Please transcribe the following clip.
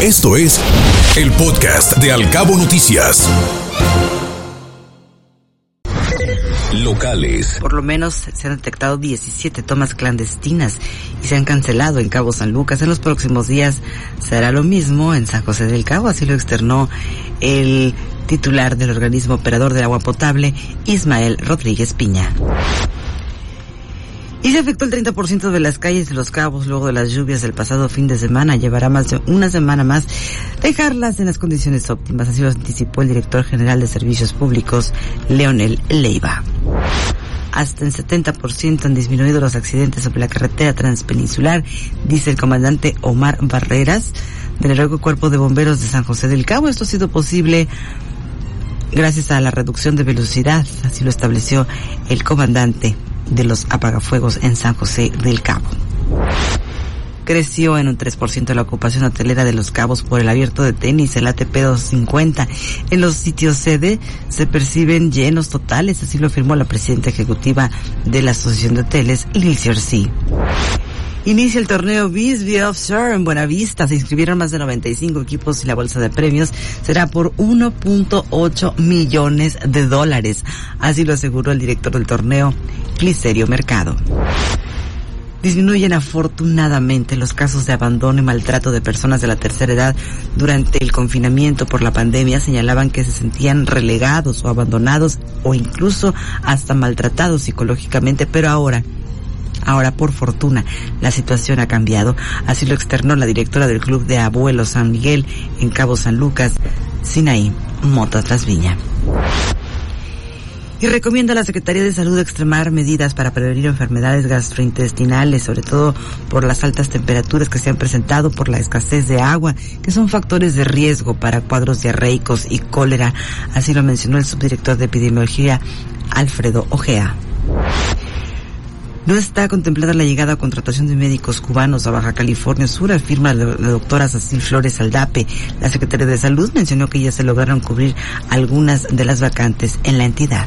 Esto es el podcast de Alcabo Noticias. Locales. Por lo menos se han detectado 17 tomas clandestinas y se han cancelado en Cabo San Lucas. En los próximos días será lo mismo en San José del Cabo, así lo externó el titular del organismo operador del agua potable, Ismael Rodríguez Piña. Y se afectó el 30% de las calles de Los Cabos luego de las lluvias del pasado fin de semana. Llevará más de una semana más dejarlas en las condiciones óptimas. Así lo anticipó el director general de Servicios Públicos, Leonel Leiva. Hasta en 70% han disminuido los accidentes sobre la carretera transpeninsular, dice el comandante Omar Barreras del Heroico Cuerpo de Bomberos de San José del Cabo. Esto ha sido posible gracias a la reducción de velocidad, así lo estableció el comandante de los apagafuegos en San José del Cabo. Creció en un 3% la ocupación hotelera de los cabos por el abierto de tenis, el ATP 250. En los sitios sede se perciben llenos totales, así lo afirmó la presidenta ejecutiva de la Asociación de Hoteles, Lil C. Inicia el torneo Bisbee Offshore en Buenavista. Se inscribieron más de 95 equipos y la bolsa de premios será por 1.8 millones de dólares. Así lo aseguró el director del torneo, Clisterio Mercado. Disminuyen afortunadamente los casos de abandono y maltrato de personas de la tercera edad durante el confinamiento por la pandemia. Señalaban que se sentían relegados o abandonados o incluso hasta maltratados psicológicamente, pero ahora Ahora, por fortuna, la situación ha cambiado. Así lo externó la directora del Club de Abuelos San Miguel en Cabo San Lucas, Sinaí Motas Las Viña. Y recomienda a la Secretaría de Salud extremar medidas para prevenir enfermedades gastrointestinales, sobre todo por las altas temperaturas que se han presentado por la escasez de agua, que son factores de riesgo para cuadros diarreicos y cólera. Así lo mencionó el subdirector de epidemiología, Alfredo Ojea. No está contemplada la llegada a contratación de médicos cubanos a Baja California Sur, afirma la, doctora Cecil Flores Aldape. La Secretaría de Salud mencionó que ya se lograron cubrir algunas de las vacantes en la entidad.